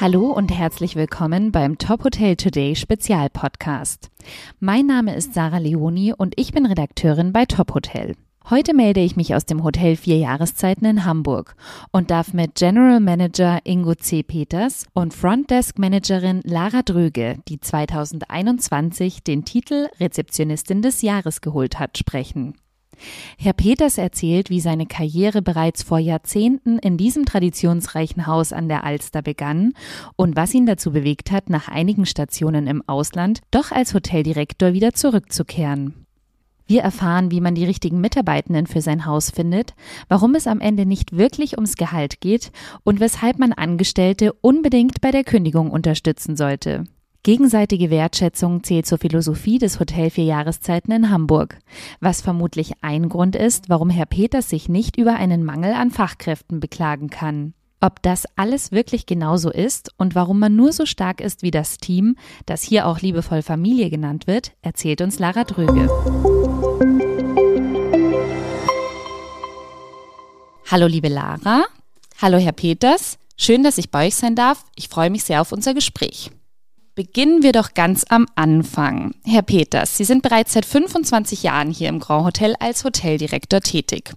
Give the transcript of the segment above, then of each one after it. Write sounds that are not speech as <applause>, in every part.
Hallo und herzlich willkommen beim Top Hotel Today Spezialpodcast. Mein Name ist Sarah Leoni und ich bin Redakteurin bei Top Hotel. Heute melde ich mich aus dem Hotel Vier Jahreszeiten in Hamburg und darf mit General Manager Ingo C. Peters und Frontdesk Managerin Lara Dröge, die 2021 den Titel Rezeptionistin des Jahres geholt hat, sprechen. Herr Peters erzählt, wie seine Karriere bereits vor Jahrzehnten in diesem traditionsreichen Haus an der Alster begann und was ihn dazu bewegt hat, nach einigen Stationen im Ausland doch als Hoteldirektor wieder zurückzukehren. Wir erfahren, wie man die richtigen Mitarbeitenden für sein Haus findet, warum es am Ende nicht wirklich ums Gehalt geht und weshalb man Angestellte unbedingt bei der Kündigung unterstützen sollte. Gegenseitige Wertschätzung zählt zur Philosophie des Hotel Vier Jahreszeiten in Hamburg, was vermutlich ein Grund ist, warum Herr Peters sich nicht über einen Mangel an Fachkräften beklagen kann. Ob das alles wirklich genauso ist und warum man nur so stark ist wie das Team, das hier auch liebevoll Familie genannt wird, erzählt uns Lara Dröge. Hallo liebe Lara, hallo Herr Peters, schön, dass ich bei euch sein darf. Ich freue mich sehr auf unser Gespräch. Beginnen wir doch ganz am Anfang. Herr Peters, Sie sind bereits seit 25 Jahren hier im Grand Hotel als Hoteldirektor tätig.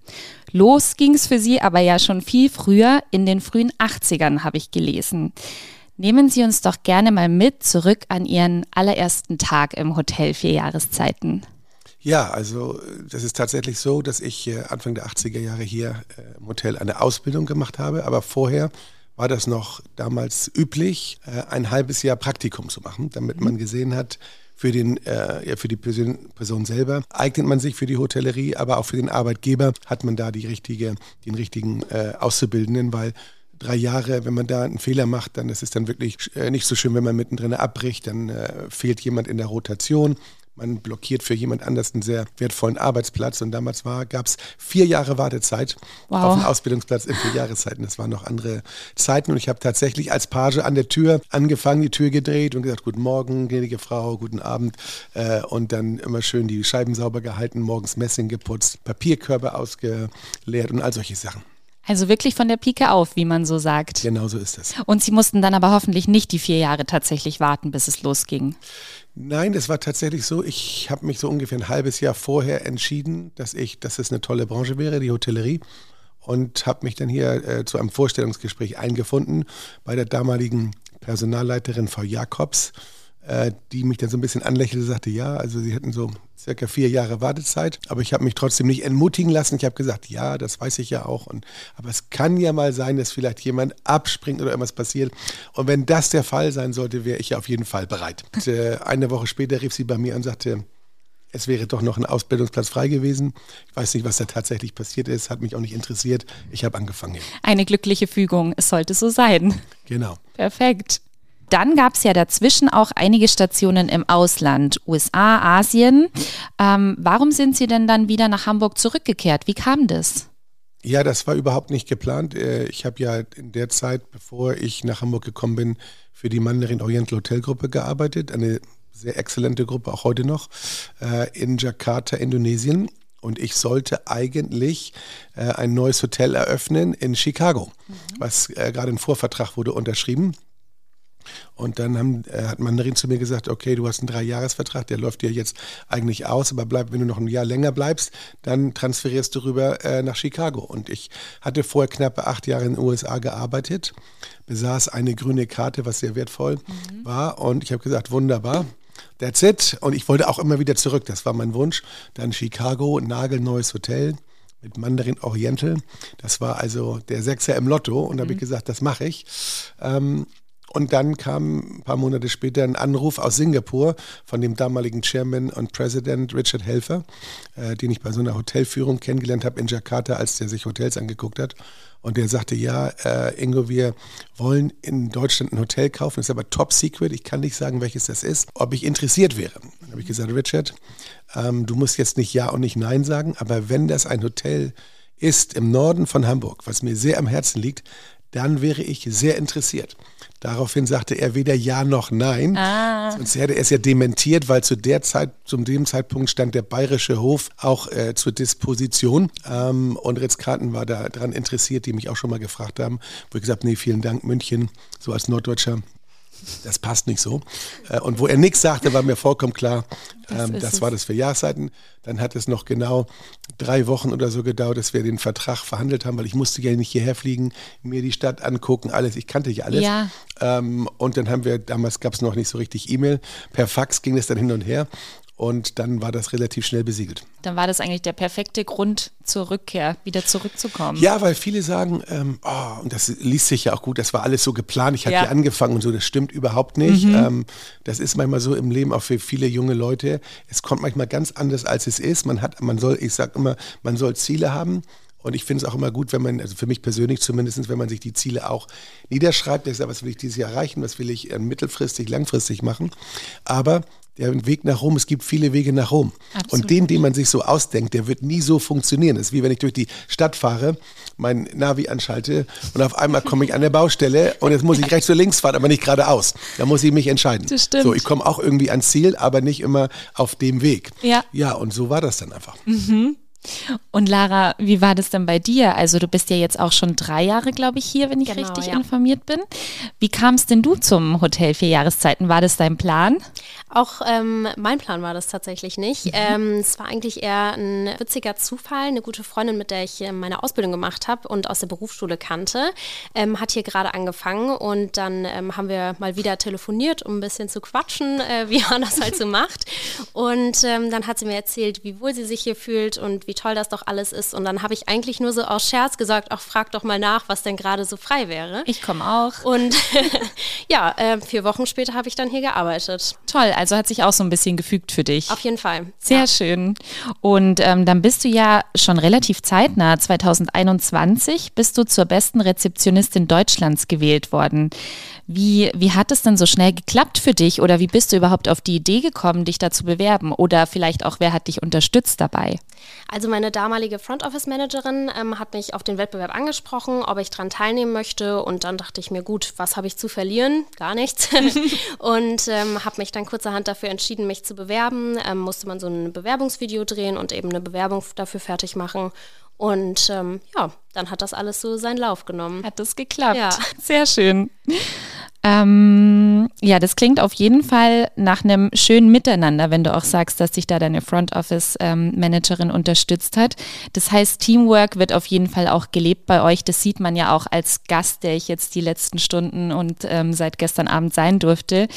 Los ging es für Sie aber ja schon viel früher, in den frühen 80ern habe ich gelesen. Nehmen Sie uns doch gerne mal mit zurück an Ihren allerersten Tag im Hotel Vier Jahreszeiten. Ja, also das ist tatsächlich so, dass ich äh, Anfang der 80er Jahre hier äh, im Hotel eine Ausbildung gemacht habe, aber vorher war das noch damals üblich, äh, ein halbes Jahr Praktikum zu machen, damit man gesehen hat, für, den, äh, ja, für die Person, Person selber eignet man sich für die Hotellerie, aber auch für den Arbeitgeber hat man da die richtige, den richtigen äh, Auszubildenden, weil drei Jahre, wenn man da einen Fehler macht, dann ist es dann wirklich äh, nicht so schön, wenn man mittendrin abbricht, dann äh, fehlt jemand in der Rotation man blockiert für jemand anders einen sehr wertvollen Arbeitsplatz. Und damals gab es vier Jahre Wartezeit wow. auf einen Ausbildungsplatz in vier Jahreszeiten. Das waren noch andere Zeiten. Und ich habe tatsächlich als Page an der Tür angefangen, die Tür gedreht und gesagt, guten Morgen, gnädige Frau, guten Abend. Äh, und dann immer schön die Scheiben sauber gehalten, morgens Messing geputzt, Papierkörbe ausgeleert und all solche Sachen. Also wirklich von der Pike auf, wie man so sagt. Genau so ist es. Und Sie mussten dann aber hoffentlich nicht die vier Jahre tatsächlich warten, bis es losging. Nein, das war tatsächlich so. Ich habe mich so ungefähr ein halbes Jahr vorher entschieden, dass ich, dass es eine tolle Branche wäre, die Hotellerie. Und habe mich dann hier äh, zu einem Vorstellungsgespräch eingefunden bei der damaligen Personalleiterin Frau Jakobs die mich dann so ein bisschen anlächelte, sagte, ja, also sie hätten so circa vier Jahre Wartezeit, aber ich habe mich trotzdem nicht entmutigen lassen. Ich habe gesagt, ja, das weiß ich ja auch. Und, aber es kann ja mal sein, dass vielleicht jemand abspringt oder irgendwas passiert. Und wenn das der Fall sein sollte, wäre ich ja auf jeden Fall bereit. <laughs> Und, äh, eine Woche später rief sie bei mir und sagte, es wäre doch noch ein Ausbildungsplatz frei gewesen. Ich weiß nicht, was da tatsächlich passiert ist, hat mich auch nicht interessiert. Ich habe angefangen. Eine glückliche Fügung, es sollte so sein. Genau. Perfekt. Dann gab es ja dazwischen auch einige Stationen im Ausland, USA, Asien. Ähm, warum sind Sie denn dann wieder nach Hamburg zurückgekehrt? Wie kam das? Ja, das war überhaupt nicht geplant. Äh, ich habe ja in der Zeit, bevor ich nach Hamburg gekommen bin, für die Mandarin Oriental Hotelgruppe gearbeitet. Eine sehr exzellente Gruppe, auch heute noch, äh, in Jakarta, Indonesien. Und ich sollte eigentlich äh, ein neues Hotel eröffnen in Chicago, mhm. was gerade ein Vorvertrag wurde unterschrieben. Und dann haben, äh, hat Mandarin zu mir gesagt, okay, du hast einen Dreijahresvertrag, der läuft dir jetzt eigentlich aus, aber bleib, wenn du noch ein Jahr länger bleibst, dann transferierst du rüber äh, nach Chicago. Und ich hatte vorher knappe acht Jahre in den USA gearbeitet, besaß eine grüne Karte, was sehr wertvoll mhm. war. Und ich habe gesagt, wunderbar. That's it. Und ich wollte auch immer wieder zurück. Das war mein Wunsch. Dann Chicago, nagelneues Hotel mit Mandarin Oriental. Das war also der Sechser im Lotto. Und da mhm. habe ich gesagt, das mache ich. Ähm, und dann kam ein paar Monate später ein Anruf aus Singapur von dem damaligen Chairman und President Richard Helfer, äh, den ich bei so einer Hotelführung kennengelernt habe in Jakarta, als der sich Hotels angeguckt hat. Und der sagte, ja, äh, Ingo, wir wollen in Deutschland ein Hotel kaufen, ist aber top secret, ich kann nicht sagen, welches das ist, ob ich interessiert wäre. Dann habe ich gesagt, Richard, ähm, du musst jetzt nicht Ja und nicht Nein sagen, aber wenn das ein Hotel ist im Norden von Hamburg, was mir sehr am Herzen liegt, dann wäre ich sehr interessiert. Daraufhin sagte er weder Ja noch Nein. Ah. Sonst hätte er es ja dementiert, weil zu der Zeit, zu dem Zeitpunkt stand der Bayerische Hof auch äh, zur Disposition. Ähm, und Ritz-Carlton war daran interessiert, die mich auch schon mal gefragt haben. Wo ich gesagt nee, vielen Dank, München, so als Norddeutscher das passt nicht so. Äh, und wo er nichts sagte, war mir vollkommen klar, das, ähm, das war das für Jahreszeiten. Dann hat es noch genau drei Wochen oder so gedauert, dass wir den Vertrag verhandelt haben, weil ich musste ja nicht hierher fliegen, mir die Stadt angucken, alles. Ich kannte ja alles. Ja. Ähm, und dann haben wir, damals gab es noch nicht so richtig E-Mail, per Fax ging es dann hin und her. Und dann war das relativ schnell besiegelt. Dann war das eigentlich der perfekte Grund zur Rückkehr, wieder zurückzukommen. Ja, weil viele sagen, ähm, oh, und das liest sich ja auch gut, das war alles so geplant, ich hatte ja. hier angefangen und so, das stimmt überhaupt nicht. Mhm. Ähm, das ist manchmal so im Leben auch für viele junge Leute. Es kommt manchmal ganz anders, als es ist. Man hat, man soll, ich sage immer, man soll Ziele haben. Und ich finde es auch immer gut, wenn man, also für mich persönlich zumindest, wenn man sich die Ziele auch niederschreibt, sagt, was will ich dieses Jahr erreichen, was will ich äh, mittelfristig, langfristig machen. Aber der Weg nach Rom, es gibt viele Wege nach Rom. Absolut. Und den, den man sich so ausdenkt, der wird nie so funktionieren. Das ist wie wenn ich durch die Stadt fahre, mein Navi anschalte und auf einmal komme ich an der Baustelle und jetzt muss ich rechts oder links fahren, aber nicht geradeaus. Da muss ich mich entscheiden. Das stimmt. So, ich komme auch irgendwie ans Ziel, aber nicht immer auf dem Weg. Ja. Ja, und so war das dann einfach. Mhm. Und Lara, wie war das denn bei dir? Also du bist ja jetzt auch schon drei Jahre, glaube ich, hier, wenn ich genau, richtig ja. informiert bin. Wie kamst denn du zum Hotel Vier Jahreszeiten? War das dein Plan? Auch ähm, mein Plan war das tatsächlich nicht. Mhm. Ähm, es war eigentlich eher ein witziger Zufall. Eine gute Freundin, mit der ich äh, meine Ausbildung gemacht habe und aus der Berufsschule kannte, ähm, hat hier gerade angefangen und dann ähm, haben wir mal wieder telefoniert, um ein bisschen zu quatschen, äh, <laughs> wie man das halt so macht. Und ähm, dann hat sie mir erzählt, wie wohl sie sich hier fühlt und wie toll das doch alles ist. Und dann habe ich eigentlich nur so aus Scherz gesagt, ach, frag doch mal nach, was denn gerade so frei wäre. Ich komme auch. Und <laughs> ja, äh, vier Wochen später habe ich dann hier gearbeitet. Toll, also hat sich auch so ein bisschen gefügt für dich. Auf jeden Fall. Sehr ja. schön. Und ähm, dann bist du ja schon relativ zeitnah, 2021, bist du zur besten Rezeptionistin Deutschlands gewählt worden. Wie, wie hat es denn so schnell geklappt für dich oder wie bist du überhaupt auf die Idee gekommen, dich da zu bewerben? Oder vielleicht auch, wer hat dich unterstützt dabei? Also meine damalige Front Office Managerin ähm, hat mich auf den Wettbewerb angesprochen, ob ich daran teilnehmen möchte. Und dann dachte ich mir, gut, was habe ich zu verlieren? Gar nichts. <laughs> und ähm, habe mich dann kurzerhand dafür entschieden, mich zu bewerben. Ähm, musste man so ein Bewerbungsvideo drehen und eben eine Bewerbung dafür fertig machen. Und ähm, ja, dann hat das alles so seinen Lauf genommen. Hat das geklappt. Ja. Sehr schön. Ähm, ja, das klingt auf jeden Fall nach einem schönen Miteinander, wenn du auch sagst, dass dich da deine Front Office ähm, Managerin unterstützt hat. Das heißt, Teamwork wird auf jeden Fall auch gelebt bei euch. Das sieht man ja auch als Gast, der ich jetzt die letzten Stunden und ähm, seit gestern Abend sein durfte.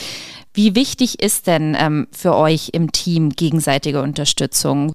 Wie wichtig ist denn ähm, für euch im Team gegenseitige Unterstützung?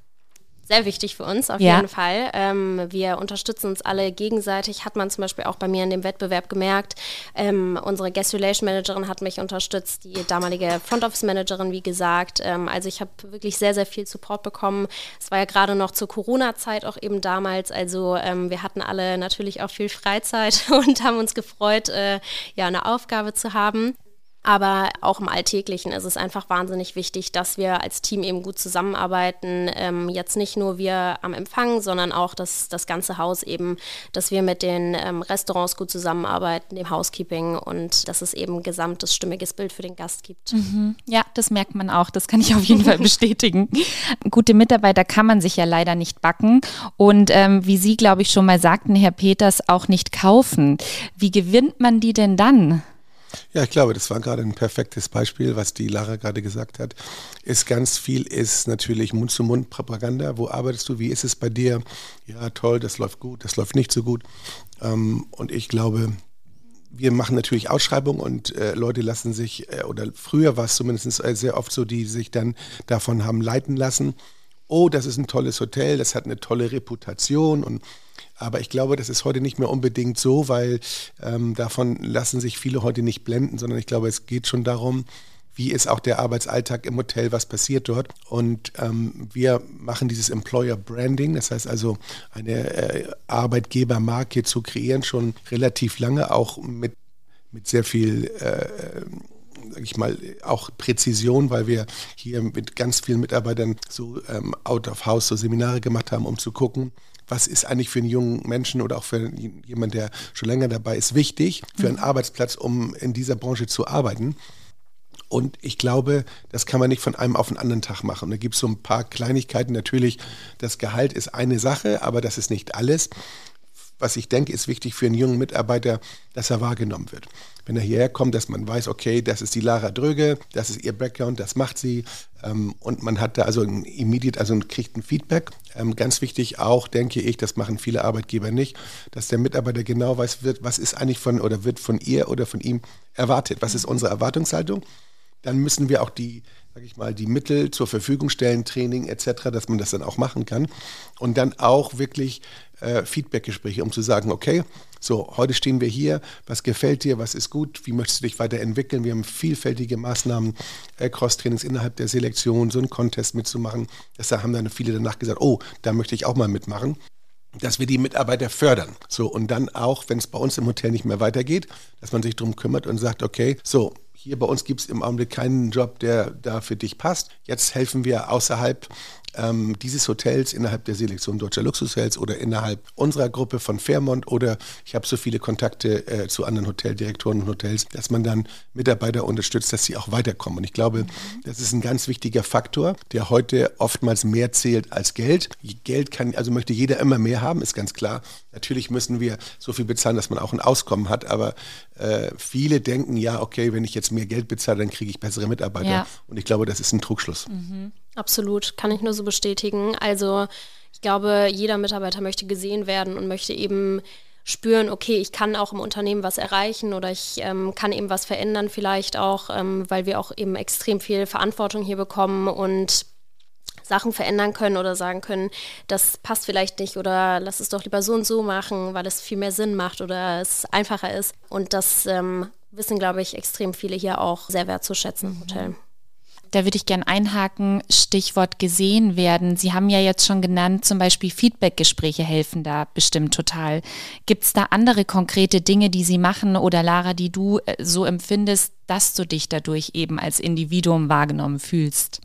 Sehr wichtig für uns, auf ja. jeden Fall. Ähm, wir unterstützen uns alle gegenseitig, hat man zum Beispiel auch bei mir in dem Wettbewerb gemerkt. Ähm, unsere Guest Relation Managerin hat mich unterstützt, die damalige Front Office Managerin, wie gesagt. Ähm, also ich habe wirklich sehr, sehr viel Support bekommen. Es war ja gerade noch zur Corona-Zeit auch eben damals. Also ähm, wir hatten alle natürlich auch viel Freizeit <laughs> und haben uns gefreut, äh, ja, eine Aufgabe zu haben. Aber auch im Alltäglichen ist es einfach wahnsinnig wichtig, dass wir als Team eben gut zusammenarbeiten. Ähm, jetzt nicht nur wir am Empfang, sondern auch das, das ganze Haus eben, dass wir mit den ähm, Restaurants gut zusammenarbeiten, dem Housekeeping und dass es eben ein gesamtes stimmiges Bild für den Gast gibt. Mhm. Ja, das merkt man auch. Das kann ich auf jeden Fall <laughs> bestätigen. Gute Mitarbeiter kann man sich ja leider nicht backen und ähm, wie Sie, glaube ich, schon mal sagten, Herr Peters, auch nicht kaufen. Wie gewinnt man die denn dann? Ja, ich glaube, das war gerade ein perfektes Beispiel, was die Lara gerade gesagt hat. Ist ganz viel ist natürlich Mund-zu-Mund-Propaganda. Wo arbeitest du? Wie ist es bei dir? Ja, toll, das läuft gut, das läuft nicht so gut. Ähm, und ich glaube, wir machen natürlich Ausschreibungen und äh, Leute lassen sich, äh, oder früher war es zumindest äh, sehr oft so, die sich dann davon haben leiten lassen. Oh, das ist ein tolles Hotel, das hat eine tolle Reputation und aber ich glaube, das ist heute nicht mehr unbedingt so, weil ähm, davon lassen sich viele heute nicht blenden, sondern ich glaube, es geht schon darum, wie ist auch der Arbeitsalltag im Hotel, was passiert dort. Und ähm, wir machen dieses Employer Branding, das heißt also eine äh, Arbeitgebermarke zu kreieren, schon relativ lange, auch mit, mit sehr viel äh, sag ich mal, auch Präzision, weil wir hier mit ganz vielen Mitarbeitern so ähm, out of house so Seminare gemacht haben, um zu gucken, was ist eigentlich für einen jungen Menschen oder auch für jemanden, der schon länger dabei ist, wichtig für einen mhm. Arbeitsplatz, um in dieser Branche zu arbeiten. Und ich glaube, das kann man nicht von einem auf den anderen Tag machen. Da gibt es so ein paar Kleinigkeiten. Natürlich, das Gehalt ist eine Sache, aber das ist nicht alles. Was ich denke, ist wichtig für einen jungen Mitarbeiter, dass er wahrgenommen wird. Wenn er hierher kommt, dass man weiß, okay, das ist die Lara Dröge, das ist ihr Background, das macht sie. Ähm, und man hat da also ein immediate, also kriegt ein Feedback. Ähm, ganz wichtig auch, denke ich, das machen viele Arbeitgeber nicht, dass der Mitarbeiter genau weiß, wird, was ist eigentlich von oder wird von ihr oder von ihm erwartet. Was ist unsere Erwartungshaltung? dann müssen wir auch die, sag ich mal, die Mittel zur Verfügung stellen, Training etc., dass man das dann auch machen kann. Und dann auch wirklich äh, Feedbackgespräche, um zu sagen, okay, so, heute stehen wir hier, was gefällt dir, was ist gut, wie möchtest du dich weiterentwickeln? Wir haben vielfältige Maßnahmen, äh, Cross-Trainings innerhalb der Selektion, so einen Contest mitzumachen. Das haben dann viele danach gesagt, oh, da möchte ich auch mal mitmachen dass wir die Mitarbeiter fördern. So, und dann auch, wenn es bei uns im Hotel nicht mehr weitergeht, dass man sich darum kümmert und sagt, okay, so, hier bei uns gibt es im Augenblick keinen Job, der da für dich passt. Jetzt helfen wir außerhalb ähm, dieses Hotels innerhalb der Selektion Deutscher Luxushotels oder innerhalb unserer Gruppe von Fairmont oder ich habe so viele Kontakte äh, zu anderen Hoteldirektoren und Hotels, dass man dann Mitarbeiter unterstützt, dass sie auch weiterkommen. Und ich glaube, das ist ein ganz wichtiger Faktor, der heute oftmals mehr zählt als Geld. Geld kann, also möchte jeder immer mehr haben, ist ganz klar. Natürlich müssen wir so viel bezahlen, dass man auch ein Auskommen hat, aber äh, viele denken, ja, okay, wenn ich jetzt mehr Geld bezahle, dann kriege ich bessere Mitarbeiter. Ja. Und ich glaube, das ist ein Trugschluss. Mhm. Absolut, kann ich nur so bestätigen. Also ich glaube, jeder Mitarbeiter möchte gesehen werden und möchte eben spüren, okay, ich kann auch im Unternehmen was erreichen oder ich ähm, kann eben was verändern vielleicht auch, ähm, weil wir auch eben extrem viel Verantwortung hier bekommen und Sachen verändern können oder sagen können, das passt vielleicht nicht oder lass es doch lieber so und so machen, weil es viel mehr Sinn macht oder es einfacher ist. Und das ähm, wissen, glaube ich, extrem viele hier auch sehr wertzuschätzen im Hotel. Da würde ich gern einhaken, Stichwort gesehen werden. Sie haben ja jetzt schon genannt, zum Beispiel Feedbackgespräche helfen da bestimmt total. Gibt es da andere konkrete Dinge, die Sie machen oder Lara, die du äh, so empfindest, dass du dich dadurch eben als Individuum wahrgenommen fühlst?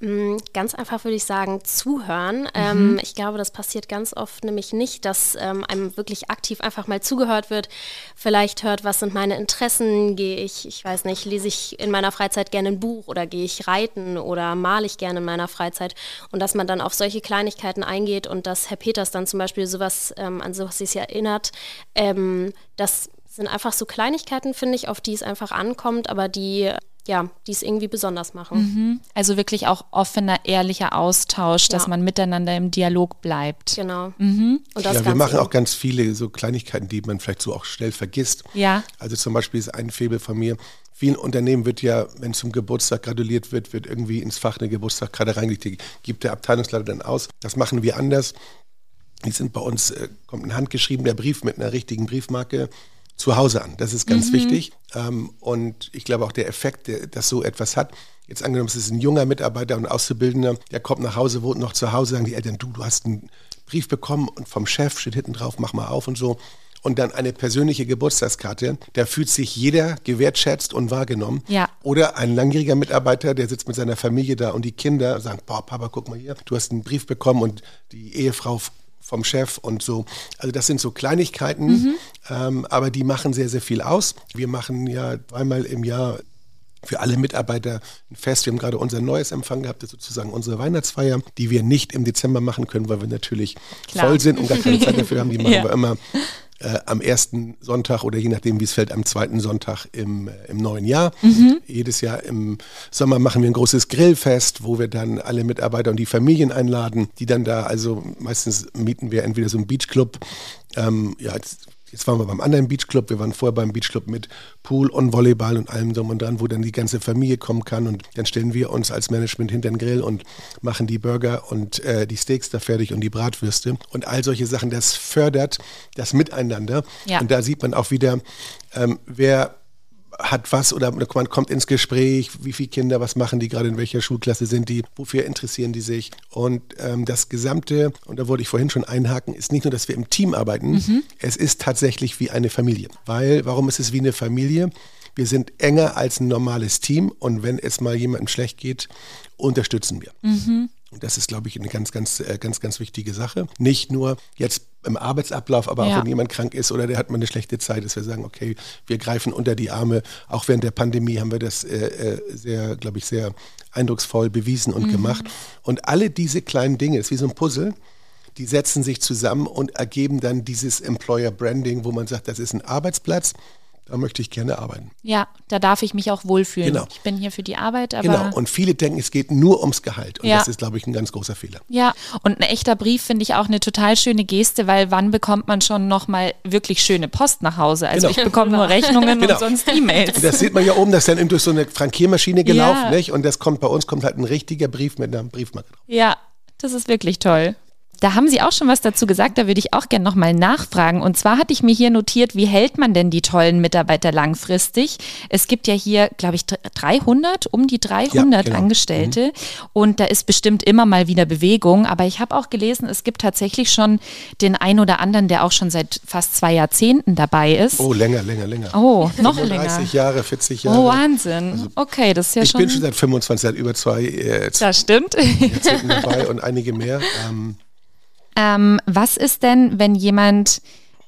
Mm, ganz einfach würde ich sagen, zuhören. Mhm. Ähm, ich glaube, das passiert ganz oft nämlich nicht, dass ähm, einem wirklich aktiv einfach mal zugehört wird. Vielleicht hört, was sind meine Interessen? Gehe ich, ich weiß nicht, lese ich in meiner Freizeit gerne ein Buch oder gehe ich reiten oder male ich gerne in meiner Freizeit? Und dass man dann auf solche Kleinigkeiten eingeht und dass Herr Peters dann zum Beispiel sowas, ähm, an sowas sich erinnert, ähm, das sind einfach so Kleinigkeiten, finde ich, auf die es einfach ankommt, aber die ja, die es irgendwie besonders machen. Mhm. Also wirklich auch offener, ehrlicher Austausch, ja. dass man miteinander im Dialog bleibt. Genau. Mhm. Und das ja, wir machen auch ganz viele so Kleinigkeiten, die man vielleicht so auch schnell vergisst. Ja. Also zum Beispiel ist ein Febel von mir, vielen Unternehmen wird ja, wenn zum Geburtstag gratuliert wird, wird irgendwie ins Fach eine Geburtstagskarte reingelegt, die gibt der Abteilungsleiter dann aus. Das machen wir anders. Die sind bei uns, äh, kommt ein handgeschriebener Brief mit einer richtigen Briefmarke zu Hause an. Das ist ganz mhm. wichtig. Ähm, und ich glaube auch der Effekt, der, dass so etwas hat, jetzt angenommen, es ist ein junger Mitarbeiter und Auszubildender, der kommt nach Hause, wohnt noch zu Hause, sagen die Eltern, du, du hast einen Brief bekommen und vom Chef steht hinten drauf, mach mal auf und so. Und dann eine persönliche Geburtstagskarte, da fühlt sich jeder gewertschätzt und wahrgenommen. Ja. Oder ein langjähriger Mitarbeiter, der sitzt mit seiner Familie da und die Kinder sagen, boah, Papa, guck mal hier, du hast einen Brief bekommen und die Ehefrau vom Chef und so. Also das sind so Kleinigkeiten, mhm. ähm, aber die machen sehr, sehr viel aus. Wir machen ja zweimal im Jahr für alle Mitarbeiter ein Fest. Wir haben gerade unser neues Empfang gehabt, das ist sozusagen unsere Weihnachtsfeier, die wir nicht im Dezember machen können, weil wir natürlich Klar. voll sind und gar keine Zeit dafür haben. Die <laughs> machen ja. wir immer äh, am ersten Sonntag oder je nachdem, wie es fällt, am zweiten Sonntag im, äh, im neuen Jahr. Mhm. Jedes Jahr im Sommer machen wir ein großes Grillfest, wo wir dann alle Mitarbeiter und die Familien einladen, die dann da, also meistens mieten wir entweder so einen Beachclub, ähm, ja, Jetzt waren wir beim anderen Beachclub, wir waren vorher beim Beachclub mit Pool und Volleyball und allem drum und dran, wo dann die ganze Familie kommen kann und dann stellen wir uns als Management hinter den Grill und machen die Burger und äh, die Steaks da fertig und die Bratwürste und all solche Sachen. Das fördert das Miteinander ja. und da sieht man auch wieder, ähm, wer hat was oder man kommt ins Gespräch, wie viele Kinder, was machen die gerade, in welcher Schulklasse sind die, wofür interessieren die sich. Und ähm, das Gesamte, und da wollte ich vorhin schon einhaken, ist nicht nur, dass wir im Team arbeiten, mhm. es ist tatsächlich wie eine Familie. Weil, warum ist es wie eine Familie? Wir sind enger als ein normales Team und wenn es mal jemandem schlecht geht, unterstützen wir. Mhm. Das ist, glaube ich, eine ganz, ganz, äh, ganz, ganz wichtige Sache. Nicht nur jetzt im Arbeitsablauf, aber ja. auch wenn jemand krank ist oder der hat mal eine schlechte Zeit, dass wir sagen, okay, wir greifen unter die Arme. Auch während der Pandemie haben wir das äh, äh sehr, glaube ich, sehr eindrucksvoll bewiesen und mhm. gemacht. Und alle diese kleinen Dinge, ist wie so ein Puzzle, die setzen sich zusammen und ergeben dann dieses Employer Branding, wo man sagt, das ist ein Arbeitsplatz, da möchte ich gerne arbeiten. Ja, da darf ich mich auch wohlfühlen. Genau. Ich bin hier für die Arbeit, aber. Genau, und viele denken, es geht nur ums Gehalt. Und ja. das ist, glaube ich, ein ganz großer Fehler. Ja, und ein echter Brief finde ich auch eine total schöne Geste, weil wann bekommt man schon nochmal wirklich schöne Post nach Hause? Also genau. ich bekomme nur <laughs> Rechnungen genau. und sonst E-Mails. Das sieht man ja oben, das ist dann durch so eine Frankiermaschine gelaufen, ja. nicht? Und das kommt bei uns, kommt halt ein richtiger Brief mit einer Briefmarke drauf. Ja, das ist wirklich toll. Da haben Sie auch schon was dazu gesagt, da würde ich auch gerne nochmal nachfragen. Und zwar hatte ich mir hier notiert, wie hält man denn die tollen Mitarbeiter langfristig? Es gibt ja hier, glaube ich, 300, um die 300 ja, genau. Angestellte. Mhm. Und da ist bestimmt immer mal wieder Bewegung. Aber ich habe auch gelesen, es gibt tatsächlich schon den einen oder anderen, der auch schon seit fast zwei Jahrzehnten dabei ist. Oh, länger, länger, länger. Oh, noch 35 länger. 30 Jahre, 40 Jahre. Oh, Wahnsinn. Also, okay, das ist ja ich schon. Ich bin schon seit 25, seit über zwei äh, Das stimmt. Jahrzehnten dabei und einige mehr. Ähm, ähm, was ist denn, wenn jemand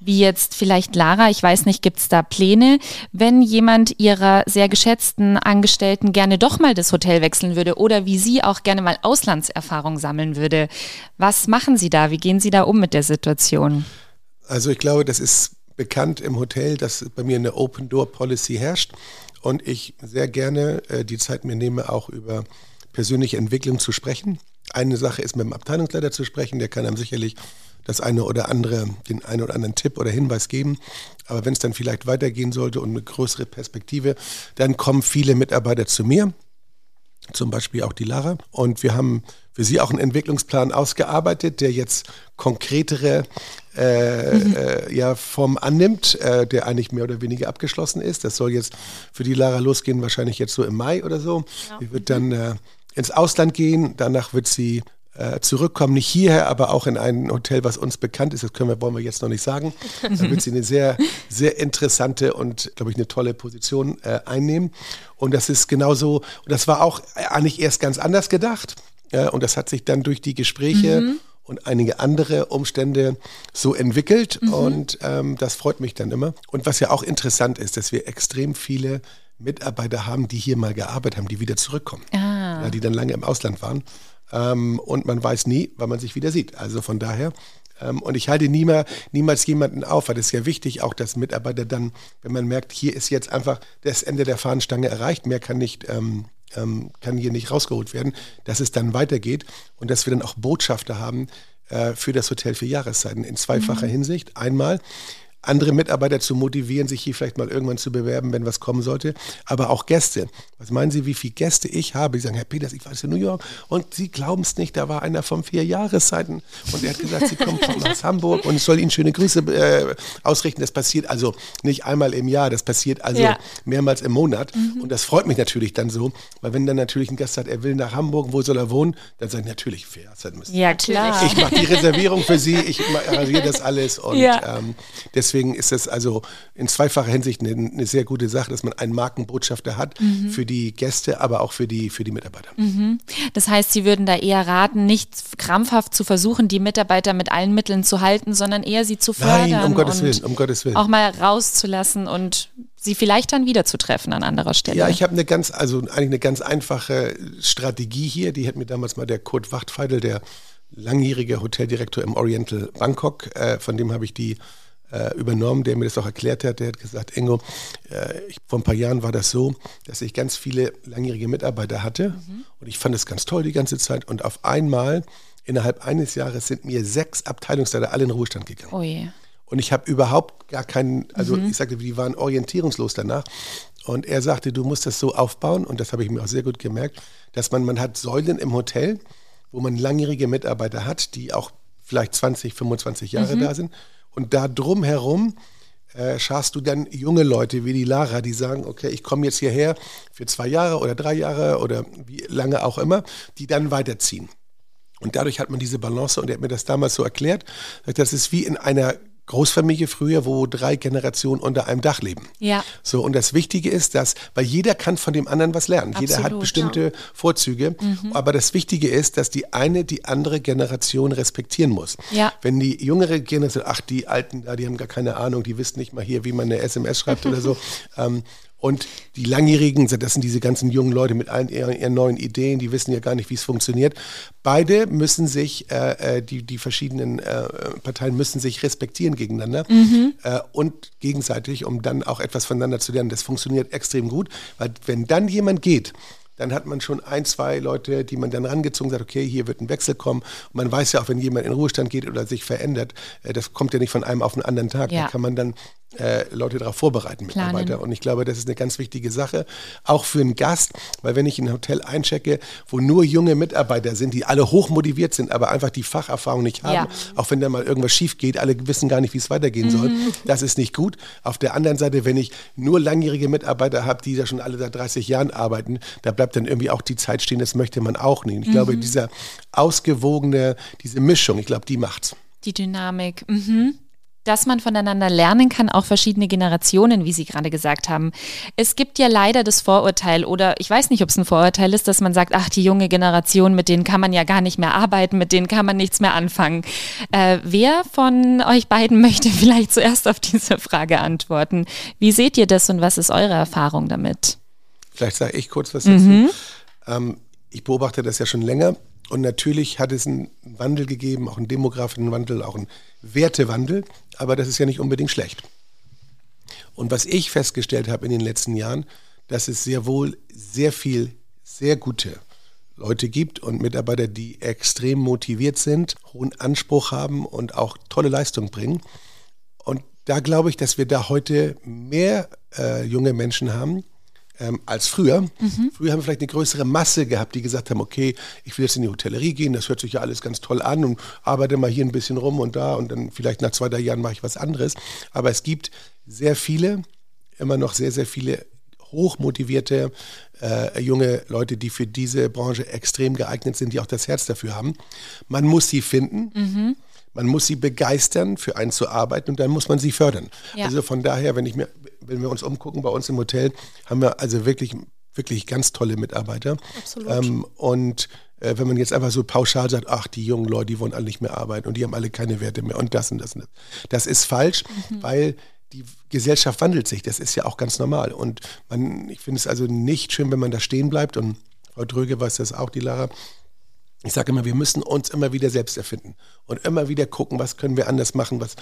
wie jetzt vielleicht Lara, ich weiß nicht, gibt es da Pläne, wenn jemand ihrer sehr geschätzten Angestellten gerne doch mal das Hotel wechseln würde oder wie sie auch gerne mal Auslandserfahrung sammeln würde. Was machen Sie da? Wie gehen Sie da um mit der Situation? Also ich glaube, das ist bekannt im Hotel, dass bei mir eine Open Door Policy herrscht und ich sehr gerne äh, die Zeit mir nehme, auch über persönliche Entwicklung zu sprechen. Eine Sache ist mit dem Abteilungsleiter zu sprechen, der kann einem sicherlich das eine oder andere, den einen oder anderen Tipp oder Hinweis geben. Aber wenn es dann vielleicht weitergehen sollte und eine größere Perspektive, dann kommen viele Mitarbeiter zu mir, zum Beispiel auch die Lara. Und wir haben für sie auch einen Entwicklungsplan ausgearbeitet, der jetzt konkretere äh, mhm. äh, ja, Form annimmt, äh, der eigentlich mehr oder weniger abgeschlossen ist. Das soll jetzt für die Lara losgehen, wahrscheinlich jetzt so im Mai oder so. Ja. Die wird dann äh, ins Ausland gehen. Danach wird sie äh, zurückkommen, nicht hierher, aber auch in ein Hotel, was uns bekannt ist. Das können wir, wollen wir jetzt noch nicht sagen. <laughs> Da wird sie eine sehr, sehr interessante und, glaube ich, eine tolle Position äh, einnehmen. Und das ist genauso, und das war auch eigentlich erst ganz anders gedacht. Ja, und das hat sich dann durch die Gespräche mhm. und einige andere Umstände so entwickelt. Mhm. Und ähm, das freut mich dann immer. Und was ja auch interessant ist, dass wir extrem viele Mitarbeiter haben, die hier mal gearbeitet haben, die wieder zurückkommen, ah. ja, die dann lange im Ausland waren. Ähm, und man weiß nie, wann man sich wieder sieht. Also von daher, ähm, und ich halte niemals, niemals jemanden auf, weil es ist ja wichtig, auch dass Mitarbeiter dann, wenn man merkt, hier ist jetzt einfach das Ende der Fahnenstange erreicht, mehr kann nicht, ähm, ähm kann hier nicht rausgeholt werden, dass es dann weitergeht und dass wir dann auch Botschafter haben äh, für das Hotel für Jahreszeiten in zweifacher mhm. Hinsicht. Einmal, andere Mitarbeiter zu motivieren, sich hier vielleicht mal irgendwann zu bewerben, wenn was kommen sollte. Aber auch Gäste. Was meinen Sie, wie viele Gäste ich habe? Die sagen, Herr Peters, ich war in New York und Sie glauben es nicht, da war einer von vier Jahreszeiten und er hat gesagt, Sie kommen aus Hamburg und ich soll Ihnen schöne Grüße äh, ausrichten. Das passiert also nicht einmal im Jahr, das passiert also ja. mehrmals im Monat. Mhm. Und das freut mich natürlich dann so, weil wenn dann natürlich ein Gast sagt, er will nach Hamburg, wo soll er wohnen, dann sage ich natürlich, fair. Ja, klar. Ich mache die Reservierung für Sie, ich arrangiere das alles und ja. ähm, deswegen deswegen ist es also in zweifacher Hinsicht eine, eine, sehr gute Sache, dass man einen Markenbotschafter hat mhm. für die Gäste, aber auch für die, für die Mitarbeiter. Mhm. Das heißt, Sie würden da eher raten, nicht krampfhaft zu versuchen, die Mitarbeiter mit allen Mitteln zu halten, sondern eher sie zu fördern. Nein, um Gottes Willen, um Gottes Willen. Auch mal rauszulassen und sie vielleicht dann wieder zu treffen an anderer Stelle. Ja, ich habe eine ganz, also eigentlich eine ganz einfache Strategie hier. Die hat mir damals mal der Kurt Wachtfeidel, der langjährige Hoteldirektor im Oriental Bangkok, äh, von dem habe ich die äh, übernommen, der mir das auch erklärt hat. Der hat gesagt, Ingo, äh, ich, vor ein paar Jahren war das so, dass ich ganz viele langjährige Mitarbeiter hatte mhm. und ich fand es ganz toll die ganze Zeit und auf einmal innerhalb eines Jahres sind mir sechs Abteilungsleiter alle in den Ruhestand gegangen. Oh je. Und ich habe überhaupt gar keinen, also mhm. ich sagte, die waren orientierungslos danach. Und er sagte, du musst das so aufbauen, und das habe ich mir auch sehr gut gemerkt, dass man, man hat Säulen im Hotel, wo man langjährige Mitarbeiter hat, die auch vielleicht 20, 25 Jahre mhm. da sind. Und da drumherum äh, schaust du dann junge Leute wie die Lara, die sagen, okay, ich komme jetzt hierher für zwei Jahre oder drei Jahre oder wie lange auch immer, die dann weiterziehen. Und dadurch hat man diese Balance und er hat mir das damals so erklärt, das ist wie in einer Großfamilie früher, wo drei Generationen unter einem Dach leben. Ja. So, und das Wichtige ist, dass, weil jeder kann von dem anderen was lernen. Absolut, jeder hat bestimmte ja. Vorzüge. Mhm. Aber das Wichtige ist, dass die eine die andere Generation respektieren muss. Ja. Wenn die jüngere Generation, ach, die Alten, die haben gar keine Ahnung, die wissen nicht mal hier, wie man eine SMS schreibt oder so. <laughs> Ähm, und die Langjährigen, das sind diese ganzen jungen Leute mit allen ihren, ihren neuen Ideen, die wissen ja gar nicht, wie es funktioniert. Beide müssen sich, äh, äh, die, die verschiedenen äh, Parteien müssen sich respektieren gegeneinander mhm. äh, und gegenseitig, um dann auch etwas voneinander zu lernen. Das funktioniert extrem gut, weil wenn dann jemand geht, dann hat man schon ein, zwei Leute, die man dann rangezogen sagt, okay, hier wird ein Wechsel kommen. Und man weiß ja auch, wenn jemand in Ruhestand geht oder sich verändert, äh, das kommt ja nicht von einem auf den anderen Tag. Ja. Da kann man dann äh, Leute darauf vorbereiten, Mitarbeiter. Planen. Und ich glaube, das ist eine ganz wichtige Sache, auch für einen Gast, weil wenn ich in ein Hotel einchecke, wo nur junge Mitarbeiter sind, die alle hochmotiviert sind, aber einfach die Facherfahrung nicht haben, ja. auch wenn da mal irgendwas schief geht, alle wissen gar nicht, wie es weitergehen mhm. soll, das ist nicht gut. Auf der anderen Seite, wenn ich nur langjährige Mitarbeiter habe, die da schon alle seit 30 Jahren arbeiten, da bleibt dann irgendwie auch die Zeit stehen, das möchte man auch nicht. Ich mhm. glaube, dieser ausgewogene, diese Mischung, ich glaube, die macht's. Die Dynamik. Mhm dass man voneinander lernen kann, auch verschiedene Generationen, wie Sie gerade gesagt haben. Es gibt ja leider das Vorurteil, oder ich weiß nicht, ob es ein Vorurteil ist, dass man sagt, ach, die junge Generation, mit denen kann man ja gar nicht mehr arbeiten, mit denen kann man nichts mehr anfangen. Äh, wer von euch beiden <laughs> möchte vielleicht zuerst auf diese Frage antworten? Wie seht ihr das und was ist eure Erfahrung damit? Vielleicht sage ich kurz was dazu. Mhm. Ähm, ich beobachte das ja schon länger und natürlich hat es einen Wandel gegeben, auch einen demografischen Wandel, auch einen Wertewandel, aber das ist ja nicht unbedingt schlecht. Und was ich festgestellt habe in den letzten Jahren, dass es sehr wohl sehr viel, sehr gute Leute gibt und Mitarbeiter, die extrem motiviert sind, hohen Anspruch haben und auch tolle Leistung bringen. Und da glaube ich, dass wir da heute mehr äh, junge Menschen haben, ähm, als früher. Mhm. Früher haben wir vielleicht eine größere Masse gehabt, die gesagt haben, okay, ich will jetzt in die Hotellerie gehen, das hört sich ja alles ganz toll an und arbeite mal hier ein bisschen rum und da und dann vielleicht nach zwei, drei Jahren mache ich was anderes. Aber es gibt sehr viele, immer noch sehr, sehr viele hochmotivierte äh, junge Leute, die für diese Branche extrem geeignet sind, die auch das Herz dafür haben. Man muss sie finden. Mhm. Man muss sie begeistern, für einen zu arbeiten und dann muss man sie fördern. Ja. Also von daher, wenn ich mir, wenn wir uns umgucken bei uns im Hotel, haben wir also wirklich, wirklich ganz tolle Mitarbeiter. Absolut. Ähm, und äh, wenn man jetzt einfach so pauschal sagt, ach, die jungen Leute, die wollen alle nicht mehr arbeiten und die haben alle keine Werte mehr und das und das und das. Das ist falsch, mhm. weil die Gesellschaft wandelt sich. Das ist ja auch ganz normal. Und man, ich finde es also nicht schön, wenn man da stehen bleibt. Und Frau Dröge weiß das auch, die Lara, ich sage immer, wir müssen uns immer wieder selbst erfinden und immer wieder gucken, was können wir anders machen. Was,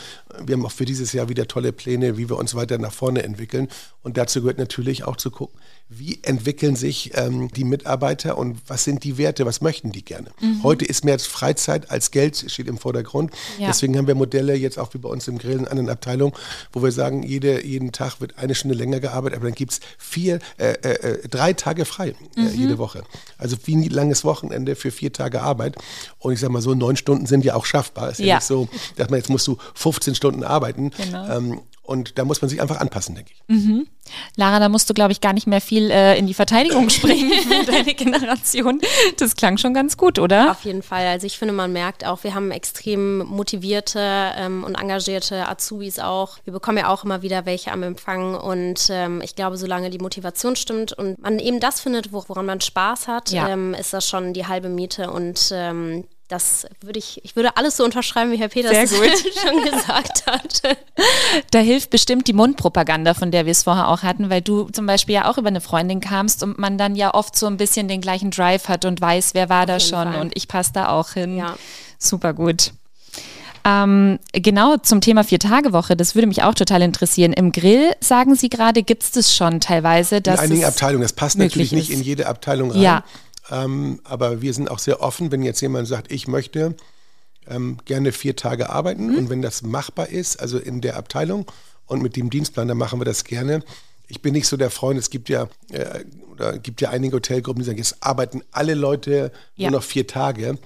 wir haben auch für dieses Jahr wieder tolle Pläne, wie wir uns weiter nach vorne entwickeln. Und dazu gehört natürlich auch zu gucken, wie entwickeln sich ähm, die Mitarbeiter und was sind die Werte, was möchten die gerne. Mhm. Heute ist mehr Freizeit als Geld, steht im Vordergrund. Ja. Deswegen haben wir Modelle jetzt auch wie bei uns im Grill in anderen Abteilungen, wo wir sagen, jede, jeden Tag wird eine Stunde länger gearbeitet, aber dann gibt es vier, äh, äh, äh, drei Tage frei äh, mhm. jede Woche. Also wie ein langes Wochenende für vier Tage Arbeit. Und ich sage mal so, neun Stunden sind ja auch schaffbar. Ist ja, ja nicht so, dass man jetzt musst du 15 Stunden arbeiten. Genau. Ähm, und da muss man sich einfach anpassen, denke ich. Mhm. Lara, da musst du, glaube ich, gar nicht mehr viel äh, in die Verteidigung <laughs> springen für deine Generation. Das klang schon ganz gut, oder? Auf jeden Fall. Also ich finde, man merkt auch, wir haben extrem motivierte ähm, und engagierte Azubis auch. Wir bekommen ja auch immer wieder welche am Empfang. Und ähm, ich glaube, solange die Motivation stimmt und man eben das findet, woran man Spaß hat, ja. ähm, ist das schon die halbe Miete. Und ähm, das würde ich, ich würde alles so unterschreiben, wie Herr Peters <laughs> schon gesagt hat. Da hilft bestimmt die Mundpropaganda, von der wir es vorher auch hatten, weil du zum Beispiel ja auch über eine Freundin kamst und man dann ja oft so ein bisschen den gleichen Drive hat und weiß, wer war da schon Fall. und ich passe da auch hin. Ja. Super gut. Ähm, genau zum Thema Vier-Tage-Woche, das würde mich auch total interessieren. Im Grill, sagen Sie gerade, gibt es das schon teilweise? Dass in einigen Abteilungen, das passt natürlich nicht in jede Abteilung rein. Ja. Ähm, aber wir sind auch sehr offen, wenn jetzt jemand sagt, ich möchte ähm, gerne vier Tage arbeiten mhm. und wenn das machbar ist, also in der Abteilung und mit dem Dienstplan, dann machen wir das gerne. Ich bin nicht so der Freund, es gibt ja, äh, oder gibt ja einige Hotelgruppen, die sagen, jetzt arbeiten alle Leute ja. nur noch vier Tage.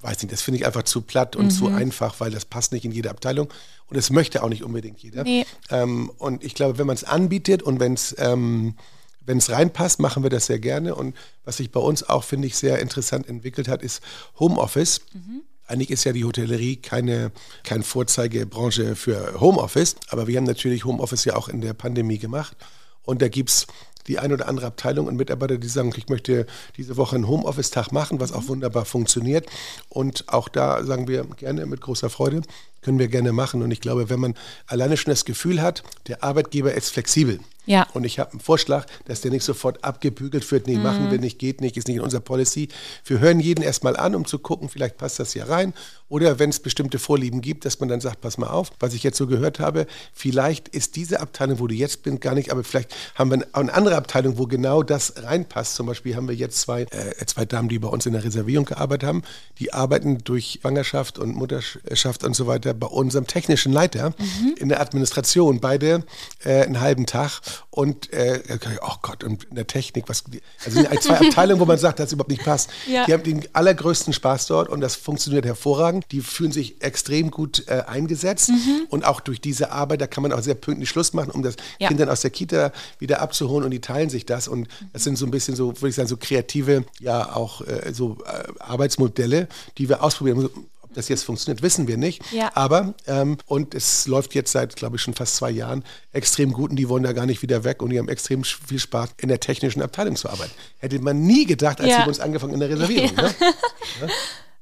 Weiß nicht, das finde ich einfach zu platt und mhm. zu einfach, weil das passt nicht in jede Abteilung und es möchte auch nicht unbedingt jeder. Nee. Ähm, und ich glaube, wenn man es anbietet und wenn es ähm, wenn es reinpasst, machen wir das sehr gerne. Und was sich bei uns auch, finde ich, sehr interessant entwickelt hat, ist Homeoffice. Mhm. eigentlich ist ja die Hotellerie keine, keine Vorzeigebranche für Homeoffice, aber wir haben natürlich Homeoffice ja auch in der Pandemie gemacht. Und da gibt es die ein oder andere Abteilung und Mitarbeiter, die sagen, ich möchte diese Woche einen Homeoffice-Tag machen, was auch wunderbar funktioniert. Und auch da sagen wir gerne mit großer Freude, können wir gerne machen. Und ich glaube, wenn man alleine schon das Gefühl hat, der Arbeitgeber ist flexibel. Ja. Und ich habe einen Vorschlag, dass der nicht sofort abgebügelt wird. Nee, mhm. machen wir nicht, geht nicht, ist nicht in unserer Policy. Wir hören jeden erstmal an, um zu gucken, vielleicht passt das ja rein. Oder wenn es bestimmte Vorlieben gibt, dass man dann sagt, pass mal auf, was ich jetzt so gehört habe, vielleicht ist diese Abteilung, wo du jetzt bist, gar nicht, aber vielleicht haben wir eine andere Abteilung, wo genau das reinpasst. Zum Beispiel haben wir jetzt zwei, äh, zwei Damen, die bei uns in der Reservierung gearbeitet haben. Die arbeiten durch Schwangerschaft und Mutterschaft und so weiter bei unserem technischen Leiter mhm. in der Administration, beide äh, einen halben Tag und äh, oh Gott, und in der Technik, was also zwei <laughs> Abteilungen, wo man sagt, das überhaupt nicht passt. Ja. Die haben den allergrößten Spaß dort und das funktioniert hervorragend. Die fühlen sich extrem gut äh, eingesetzt mhm. und auch durch diese Arbeit, da kann man auch sehr pünktlich Schluss machen, um das ja. Kind dann aus der Kita wieder abzuholen und die teilen sich das und das sind so ein bisschen so, würde ich sagen, so kreative, ja auch äh, so äh, Arbeitsmodelle, die wir ausprobieren das jetzt funktioniert, wissen wir nicht. Ja. Aber, ähm, und es läuft jetzt seit, glaube ich, schon fast zwei Jahren extrem gut und die wollen da gar nicht wieder weg und die haben extrem viel Spaß, in der technischen Abteilung zu arbeiten. Hätte man nie gedacht, als ja. wir uns angefangen in der Reservierung. Ja. Ne? <laughs>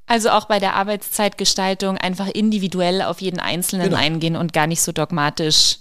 Also auch bei der Arbeitszeitgestaltung einfach individuell auf jeden Einzelnen genau. eingehen und gar nicht so dogmatisch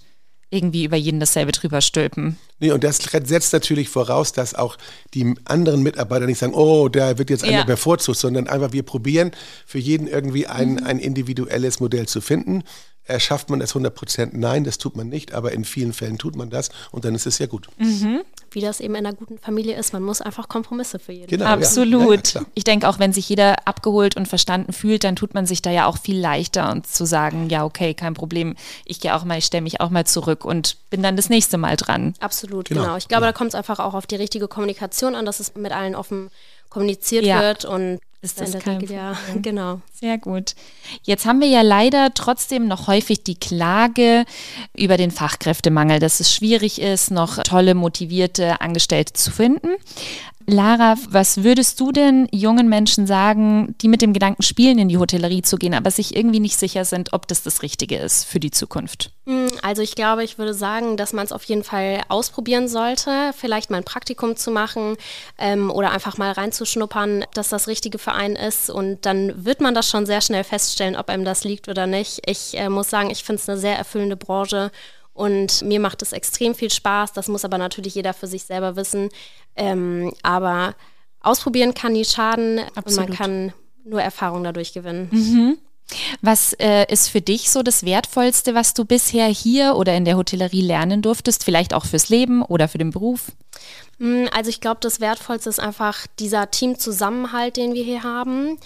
irgendwie über jeden dasselbe drüber stülpen. Nee, und das setzt natürlich voraus, dass auch die anderen Mitarbeiter nicht sagen, oh, der wird jetzt ja. einer bevorzugt, sondern einfach wir probieren für jeden irgendwie ein, ein individuelles Modell zu finden. Erschafft man das 100 Prozent? Nein, das tut man nicht, aber in vielen Fällen tut man das und dann ist es ja gut. Mhm. Wie das eben in einer guten Familie ist, man muss einfach Kompromisse für jeden. Genau, Absolut. Ja. Ja, ich denke auch, wenn sich jeder abgeholt und verstanden fühlt, dann tut man sich da ja auch viel leichter und zu sagen, ja, okay, kein Problem, ich gehe auch mal, ich stelle mich auch mal zurück und bin dann das nächste Mal dran. Absolut, genau. genau. Ich glaube, da kommt es einfach auch auf die richtige Kommunikation an, dass es mit allen offen kommuniziert ja. wird und ist das kein Regel, <laughs> ja, genau. Sehr gut. Jetzt haben wir ja leider trotzdem noch häufig die Klage über den Fachkräftemangel, dass es schwierig ist, noch tolle, motivierte Angestellte zu finden. Lara, was würdest du denn jungen Menschen sagen, die mit dem Gedanken spielen, in die Hotellerie zu gehen, aber sich irgendwie nicht sicher sind, ob das das Richtige ist für die Zukunft? Hm, also ich glaube, ich würde sagen, dass man es auf jeden Fall ausprobieren sollte, vielleicht mal ein Praktikum zu machen ähm, oder einfach mal reinzuschnuppern, dass das Richtige für einen ist. Und dann wird man das schon sehr schnell feststellen, ob einem das liegt oder nicht. Ich äh, muss sagen, ich finde es eine sehr erfüllende Branche und mir macht es extrem viel Spaß. Das muss aber natürlich jeder für sich selber wissen. Ähm, aber ausprobieren kann nie schaden Absolut. und man kann nur Erfahrung dadurch gewinnen. Mhm. Was äh, ist für dich so das Wertvollste, was du bisher hier oder in der Hotellerie lernen durftest? Vielleicht auch fürs Leben oder für den Beruf? Hm, also ich glaube, das Wertvollste ist einfach dieser Teamzusammenhalt, den wir hier haben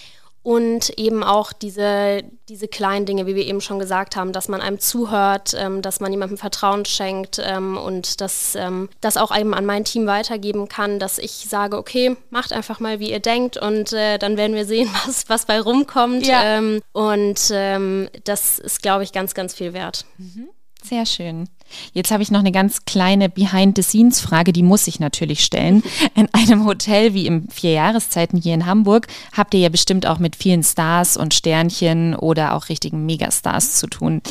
und eben auch diese, diese kleinen Dinge, wie wir eben schon gesagt haben, dass man einem zuhört, ähm, dass man jemandem Vertrauen schenkt ähm, und dass ähm, das auch eben an mein Team weitergeben kann, dass ich sage, okay, macht einfach mal, wie ihr denkt und äh, dann werden wir sehen, <laughs> was, was bei rumkommt. Ja. Ähm, und ähm, das ist, glaube ich, ganz, ganz viel wert. Mhm. Sehr schön. Jetzt habe ich noch eine ganz kleine Behind-the-Scenes-Frage, die muss ich natürlich stellen. <laughs> In einem Hotel wie im Vier Jahreszeiten hier in Hamburg habt ihr ja bestimmt auch mit vielen Stars und Sternchen oder auch richtigen Megastars zu tun.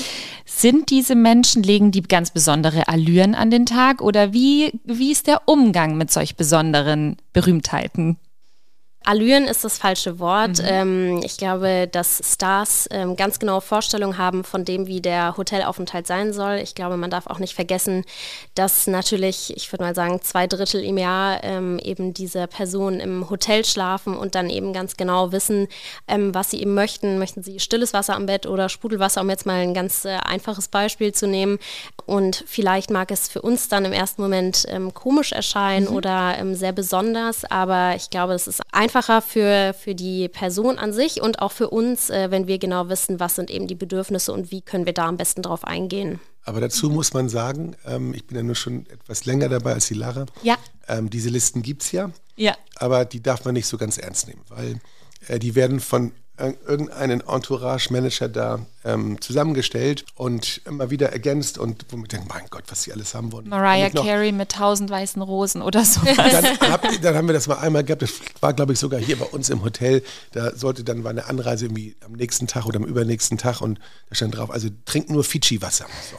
Sind diese Menschen, legen die ganz besondere Allüren an den Tag oder wie, wie ist der Umgang mit solch besonderen Berühmtheiten? Allüren ist das falsche Wort. Mhm. Ähm, ich glaube, dass Stars ähm, ganz genaue Vorstellungen haben von dem, wie der Hotelaufenthalt sein soll. Ich glaube, man darf auch nicht vergessen, dass natürlich, ich würde mal sagen, zwei Drittel im Jahr ähm, eben diese Personen im Hotel schlafen und dann eben ganz genau wissen, ähm, was sie eben möchten. Möchten sie stilles Wasser am Bett oder Sprudelwasser, um jetzt mal ein ganz äh, einfaches Beispiel zu nehmen. Und vielleicht mag es für uns dann im ersten Moment ähm, komisch erscheinen mhm. oder ähm, sehr besonders, aber ich glaube, das ist einfach einfacher für, für die Person an sich und auch für uns, äh, wenn wir genau wissen, was sind eben die Bedürfnisse und wie können wir da am besten drauf eingehen. Aber dazu muss man sagen, ähm, ich bin ja nur schon etwas länger dabei als die Lara. Ja. Ähm, diese Listen gibt es ja. Ja. Aber die darf man nicht so ganz ernst nehmen, weil äh, die werden von irgendeinen Entourage-Manager da ähm, zusammengestellt und immer wieder ergänzt und wo wir denken, mein Gott, was sie alles haben wollen. Mariah Carey mit tausend weißen Rosen oder so. Dann, hab, dann, haben wir das mal einmal gehabt, das war glaube ich sogar hier bei uns im Hotel, da sollte dann war eine Anreise irgendwie am nächsten Tag oder am übernächsten Tag und da stand drauf, also trinkt nur Fidschi-Wasser. So.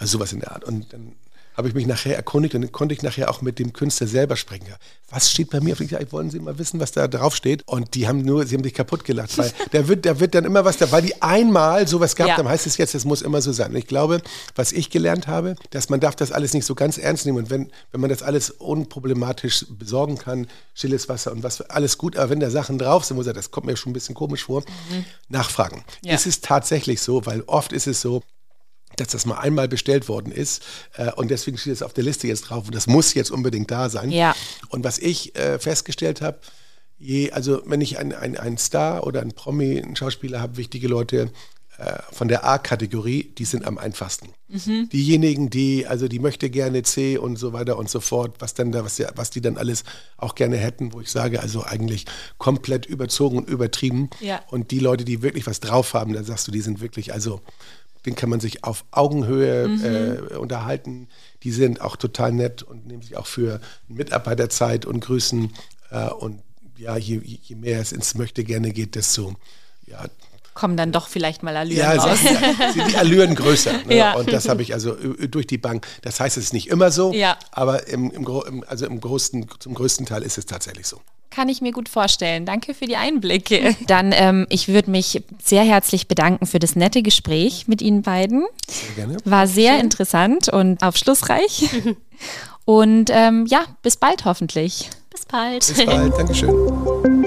Also sowas in der Art. Und dann habe ich mich nachher erkundigt und dann konnte ich nachher auch mit dem Künstler selber sprechen. Was steht bei mir? Ich wollen Sie mal wissen, was da drauf steht? Und die haben nur, sie haben sich kaputt gelacht, weil <laughs> da wird, da wird dann immer was, da, weil die einmal sowas gab, ja. dann heißt es jetzt, das muss immer so sein. Und ich glaube, was ich gelernt habe, dass man darf das alles nicht so ganz ernst nehmen. Und wenn, wenn man das alles unproblematisch besorgen kann, stilles Wasser und was, alles gut, aber wenn da Sachen drauf sind, muss er, das kommt mir schon ein bisschen komisch vor, mhm. nachfragen. Ja. Ist es tatsächlich so, weil oft ist es so, dass das mal einmal bestellt worden ist äh, und deswegen steht es auf der Liste jetzt drauf und das muss jetzt unbedingt da sein. Ja. Und was ich äh, festgestellt habe, je, also wenn ich einen ein Star oder einen Promi, einen Schauspieler habe, wichtige Leute äh, von der A-Kategorie, die sind am einfachsten. Mhm. Diejenigen, die, also die möchte gerne C und so weiter und so fort, was dann da, was, was die dann alles auch gerne hätten, wo ich sage, also eigentlich komplett überzogen und übertrieben. Ja. Und die Leute, die wirklich was drauf haben, da sagst du, die sind wirklich, also den kann man sich auf Augenhöhe mhm. äh, unterhalten. Die sind auch total nett und nehmen sich auch für Mitarbeiterzeit und grüßen. Äh, und ja, je, je mehr es ins Möchte gerne geht, desto ja, kommen dann doch vielleicht mal Allüren ja, raus. Ja, <laughs> sind die Allüren größer. Ne? Ja. Und das habe ich also durch die Bank. Das heißt, es ist nicht immer so, ja. aber im, im, also im größten, zum größten Teil ist es tatsächlich so. Kann ich mir gut vorstellen. Danke für die Einblicke. <laughs> Dann, ähm, ich würde mich sehr herzlich bedanken für das nette Gespräch mit Ihnen beiden. Sehr gerne. War sehr Schön. interessant und aufschlussreich. <laughs> und ähm, ja, bis bald hoffentlich. Bis bald. Bis bald. Dankeschön. <laughs>